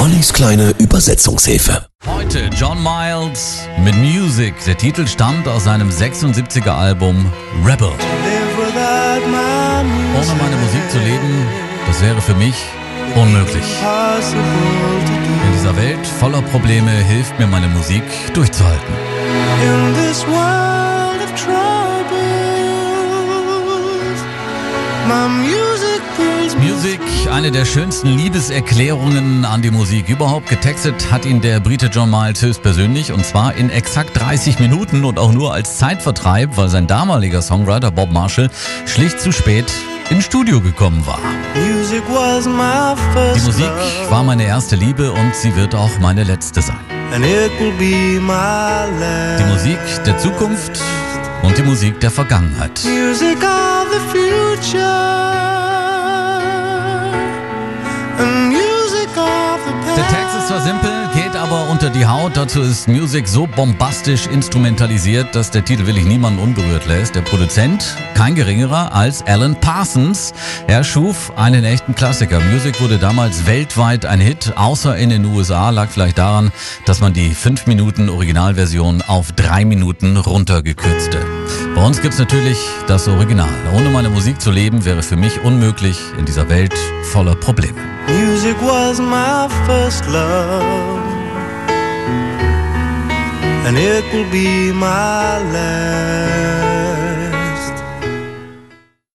Ollis kleine Übersetzungshilfe. Heute John Miles mit Music. Der Titel stammt aus seinem 76er Album Rebel. Ohne meine Musik zu leben, das wäre für mich unmöglich. In dieser Welt voller Probleme hilft mir meine Musik durchzuhalten. Music eine der schönsten Liebeserklärungen an die Musik überhaupt. Getextet hat ihn der Brite John Miles höchstpersönlich und zwar in exakt 30 Minuten und auch nur als Zeitvertreib, weil sein damaliger Songwriter Bob Marshall schlicht zu spät ins Studio gekommen war. Die Musik war meine erste Liebe und sie wird auch meine letzte sein. Die. Musik der Zukunft und die Musik der Vergangenheit. Music of the future, and music of the past. Der Text ist zwar simpel, aber unter die Haut. Dazu ist Music so bombastisch instrumentalisiert, dass der Titel wirklich niemanden unberührt lässt. Der Produzent, kein geringerer als Alan Parsons. Er schuf einen echten Klassiker. Music wurde damals weltweit ein Hit, außer in den USA. Lag vielleicht daran, dass man die 5 Minuten Originalversion auf 3 Minuten runtergekürzte. Bei uns gibt's natürlich das Original. Ohne meine Musik zu leben, wäre für mich unmöglich in dieser Welt voller Probleme. Music was my first love, and it will be my last.